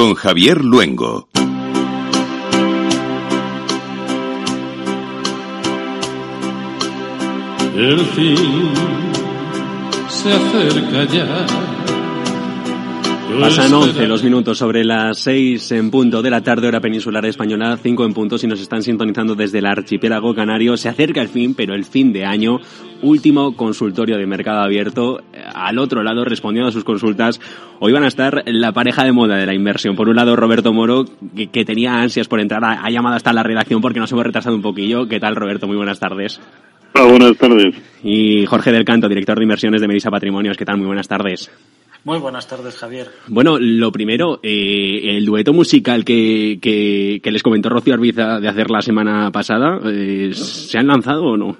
con Javier Luengo. El fin se acerca ya. Pasan 11 los minutos sobre las 6 en punto de la tarde, hora peninsular española, 5 en punto si nos están sintonizando desde el archipiélago canario. Se acerca el fin, pero el fin de año, último consultorio de mercado abierto. Al otro lado, respondiendo a sus consultas, hoy van a estar la pareja de moda de la inversión. Por un lado, Roberto Moro, que, tenía ansias por entrar, ha, llamado hasta la redacción porque nos hemos retrasado un poquillo. ¿Qué tal, Roberto? Muy buenas tardes. Hola, buenas tardes. Y Jorge del Canto, director de inversiones de Medisa Patrimonios. ¿Qué tal? Muy buenas tardes. Muy buenas tardes, Javier. Bueno, lo primero, eh, el dueto musical que, que, les comentó Rocío Arbiza de hacer la semana pasada, eh, ¿se han lanzado o no?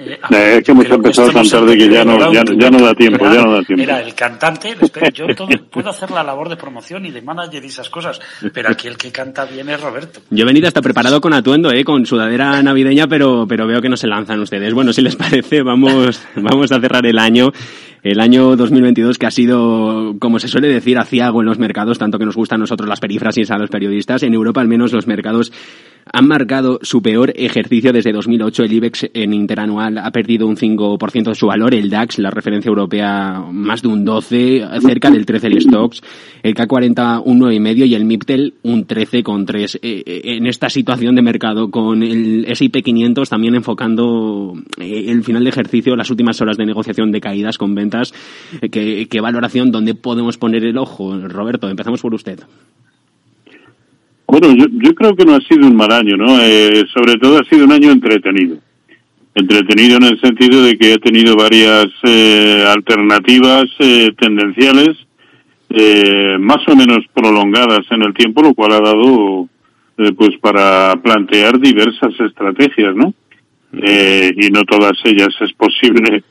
Eh, es que hemos empezado tan tarde que ya no, ya, no da tiempo, ya no da tiempo. Era el cantante, yo todo, puedo hacer la labor de promoción y de manager y esas cosas, pero aquí el que canta bien es Roberto. Yo he venido hasta preparado con atuendo, eh, con sudadera navideña, pero, pero veo que no se lanzan ustedes. Bueno, si les parece, vamos, vamos a cerrar el año el año 2022 que ha sido, como se suele decir, aciago en los mercados, tanto que nos gustan a nosotros las perifrasis a los periodistas. En Europa, al menos, los mercados han marcado su peor ejercicio desde 2008. El IBEX en interanual ha perdido un 5% de su valor, el DAX, la referencia europea, más de un 12, cerca del 13 el Stocks, el K40 un 9,5 y el MIPTEL un 13,3. Eh, eh, en esta situación de mercado, con el S&P 500 también enfocando eh, el final de ejercicio, las últimas horas de negociación de caídas con ventas, ¿qué, valoración, dónde podemos poner el ojo? Roberto, empezamos por usted. Bueno, yo, yo creo que no ha sido un mal año, ¿no? Eh, sobre todo ha sido un año entretenido. Entretenido en el sentido de que ha tenido varias eh, alternativas eh, tendenciales, eh, más o menos prolongadas en el tiempo, lo cual ha dado eh, pues para plantear diversas estrategias, ¿no? Eh, y no todas ellas es posible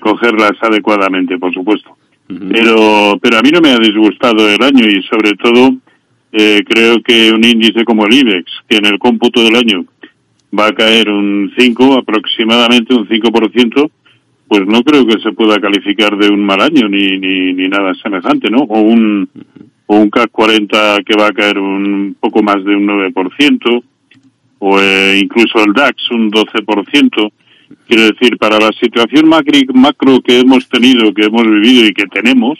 cogerlas adecuadamente, por supuesto. Pero, pero a mí no me ha disgustado el año y sobre todo eh, creo que un índice como el IBEX, que en el cómputo del año va a caer un 5, aproximadamente un 5%, pues no creo que se pueda calificar de un mal año ni, ni, ni nada semejante, ¿no? O un, o un CAC 40 que va a caer un poco más de un 9%, o eh, incluso el DAX un 12%. Quiero decir, para la situación macro que hemos tenido, que hemos vivido y que tenemos,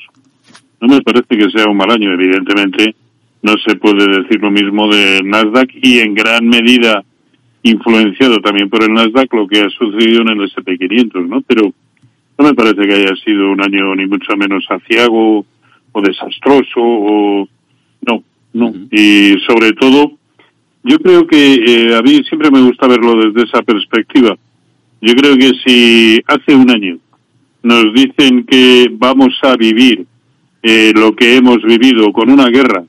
no me parece que sea un mal año, evidentemente no se puede decir lo mismo de Nasdaq y en gran medida influenciado también por el Nasdaq lo que ha sucedido en el S&P 500, ¿no? Pero no me parece que haya sido un año ni mucho menos aciago o desastroso o no, no. Y sobre todo, yo creo que eh, a mí siempre me gusta verlo desde esa perspectiva. Yo creo que si hace un año nos dicen que vamos a vivir eh, lo que hemos vivido con una guerra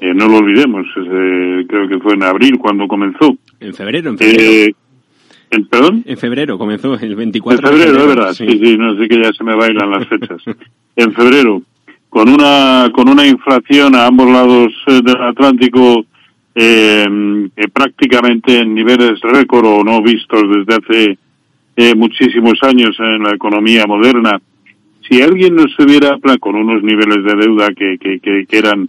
eh, no lo olvidemos, eh, creo que fue en abril cuando comenzó. En febrero, en febrero. Eh, ¿en, ¿Perdón? En febrero comenzó, el 24 de febrero. de febrero, verdad, sí. sí, no sé que ya se me bailan las fechas. en febrero, con una, con una inflación a ambos lados eh, del Atlántico eh, prácticamente en niveles récord o no vistos desde hace eh, muchísimos años en la economía moderna. Si alguien nos hubiera, con unos niveles de deuda que, que, que, que eran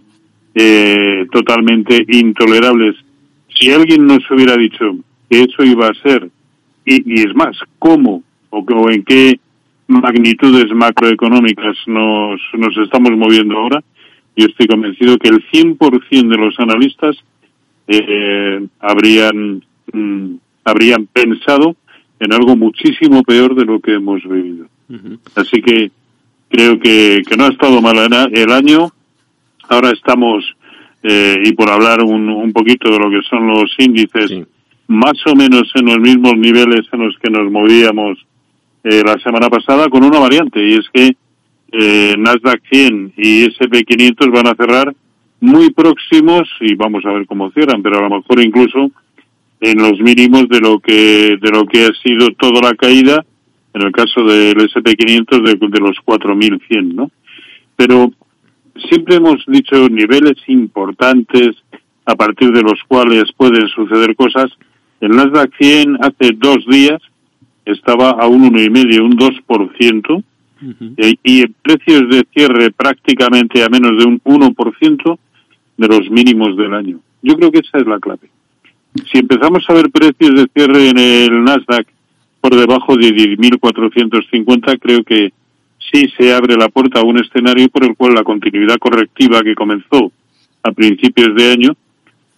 eh, totalmente intolerables. Si alguien nos hubiera dicho que eso iba a ser, y, y es más, cómo o, o, en qué magnitudes macroeconómicas nos, nos estamos moviendo ahora, yo estoy convencido que el 100% de los analistas eh, habrían, mm, habrían pensado en algo muchísimo peor de lo que hemos vivido. Uh -huh. Así que creo que, que no ha estado mal el año, ahora estamos, eh, y por hablar un, un, poquito de lo que son los índices, sí. más o menos en los mismos niveles en los que nos movíamos eh, la semana pasada, con una variante, y es que eh, Nasdaq 100 y S&P 500 van a cerrar muy próximos, y vamos a ver cómo cierran, pero a lo mejor incluso en los mínimos de lo que de lo que ha sido toda la caída en el caso del S&P 500 de, de los 4.100, ¿no? Pero siempre hemos dicho niveles importantes a partir de los cuales pueden suceder cosas. El Nasdaq 100 hace dos días estaba a un uno y medio, un 2%, uh -huh. eh, y en precios de cierre prácticamente a menos de un 1%, de los mínimos del año. Yo creo que esa es la clave. Si empezamos a ver precios de cierre en el Nasdaq por debajo de 10.450, creo que sí se abre la puerta a un escenario por el cual la continuidad correctiva que comenzó a principios de año,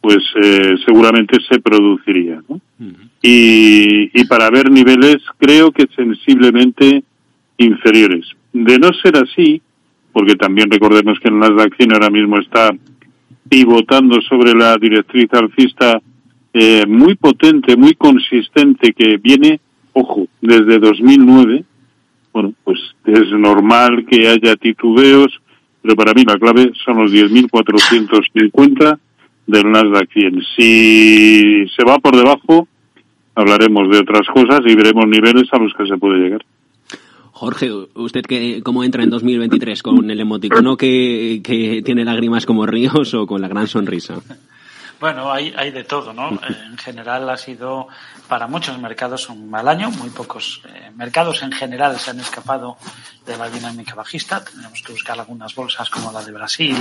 pues eh, seguramente se produciría. ¿no? y, y para ver niveles creo que sensiblemente inferiores. De no ser así, porque también recordemos que el Nasdaq 100 ahora mismo está pivotando sobre la directriz alcista eh, muy potente, muy consistente que viene, ojo, desde 2009. Bueno, pues es normal que haya titubeos, pero para mí la clave son los 10.450 del Nasdaq 100. Si se va por debajo, hablaremos de otras cosas y veremos niveles a los que se puede llegar. Jorge, ¿usted que, cómo entra en 2023? ¿Con el emoticono que, que tiene lágrimas como ríos o con la gran sonrisa? Bueno, hay, hay de todo, ¿no? En general ha sido para muchos mercados un mal año, muy pocos eh, mercados en general se han escapado de la dinámica bajista. Tenemos que buscar algunas bolsas como la de Brasil,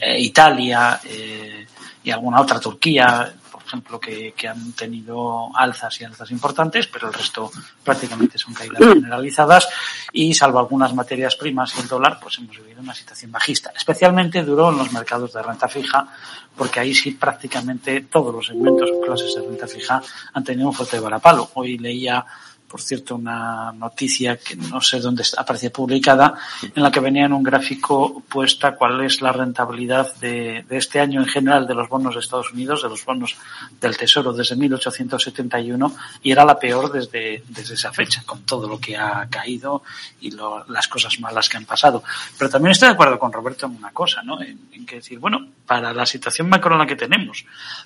eh, Italia eh, y alguna otra, Turquía, ejemplo, que, que, han tenido alzas y alzas importantes, pero el resto prácticamente son caídas generalizadas y salvo algunas materias primas y el dólar, pues hemos vivido una situación bajista. Especialmente duró en los mercados de renta fija, porque ahí sí prácticamente todos los segmentos o clases de renta fija han tenido un fuerte varapalo. Hoy leía por cierto, una noticia que no sé dónde aparece publicada, en la que venía en un gráfico puesta cuál es la rentabilidad de, este año en general de los bonos de Estados Unidos, de los bonos del Tesoro desde 1871, y era la peor desde, desde esa fecha, con todo lo que ha caído y lo, las cosas malas que han pasado. Pero también estoy de acuerdo con Roberto en una cosa, ¿no? En que decir, bueno, para la situación macro en la que tenemos,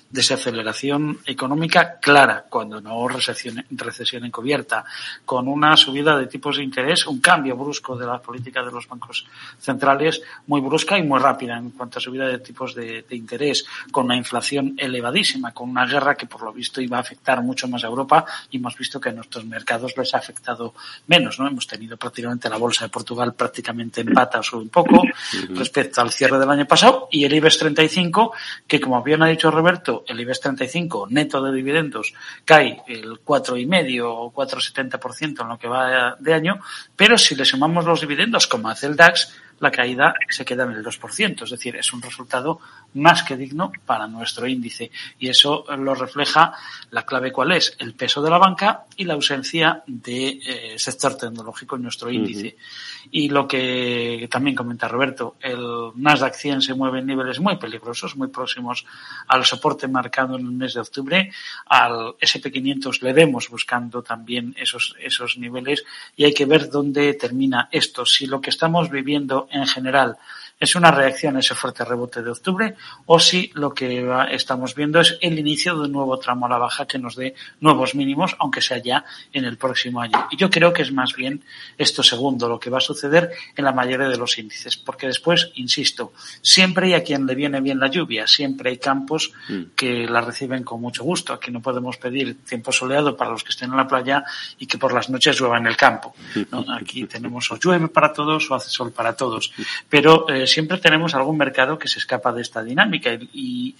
desaceleración económica clara, cuando no recesión, recesión encubierta, con una subida de tipos de interés, un cambio brusco de la política de los bancos centrales, muy brusca y muy rápida en cuanto a subida de tipos de, de interés, con una inflación elevadísima, con una guerra que por lo visto iba a afectar mucho más a Europa y hemos visto que a nuestros mercados les ha afectado menos, ¿no? Hemos tenido prácticamente la bolsa de Portugal prácticamente en pata o un poco respecto al cierre del año pasado y el IBEX 35, que como bien ha dicho Roberto, el IBEX 35 neto de dividendos cae el cuatro y medio o cuatro 70% en lo que va de año, pero si le sumamos los dividendos como hace el DAX, la caída se queda en el 2%, es decir, es un resultado más que digno para nuestro índice. Y eso lo refleja la clave cuál es, el peso de la banca y la ausencia de eh, sector tecnológico en nuestro índice. Uh -huh. Y lo que también comenta Roberto, el Nasdaq 100 se mueve en niveles muy peligrosos, muy próximos al soporte marcado en el mes de octubre. Al SP500 le vemos buscando también esos, esos niveles y hay que ver dónde termina esto. Si lo que estamos viviendo en general es una reacción a ese fuerte rebote de octubre o si lo que estamos viendo es el inicio de un nuevo tramo a la baja que nos dé nuevos mínimos, aunque sea ya en el próximo año. Y yo creo que es más bien esto segundo lo que va a suceder en la mayoría de los índices, porque después, insisto, siempre hay a quien le viene bien la lluvia, siempre hay campos que la reciben con mucho gusto. Aquí no podemos pedir tiempo soleado para los que estén en la playa y que por las noches llueva en el campo. ¿no? Aquí tenemos o llueve para todos o hace sol para todos. Pero eh, siempre tenemos algún mercado que se escapa de esta dinámica y,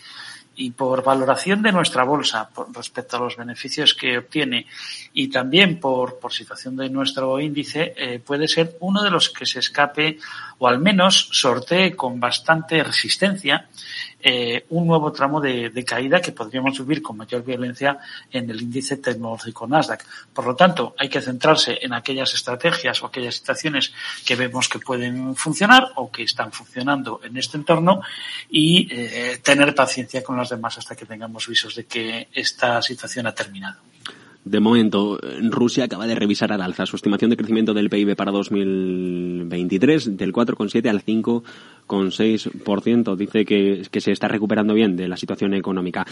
por valoración de nuestra bolsa por respecto a los beneficios que obtiene y también por, por situación de nuestro índice eh, puede ser uno de los que se escape o al menos sortee con bastante resistencia eh, un nuevo tramo de, caída que podríamos subir con mayor violencia en el índice tecnológico Nasdaq. Por lo tanto, hay que centrarse en aquellas estrategias o aquellas situaciones que vemos que pueden funcionar o que están funcionando en este entorno y eh, tener paciencia con las demás hasta que tengamos visos de que esta situación ha terminado. De momento, Rusia acaba de revisar al alza su estimación de crecimiento del PIB para 2023 del 4,7 al 5,6%. Dice que, que se está recuperando bien de la situación económica.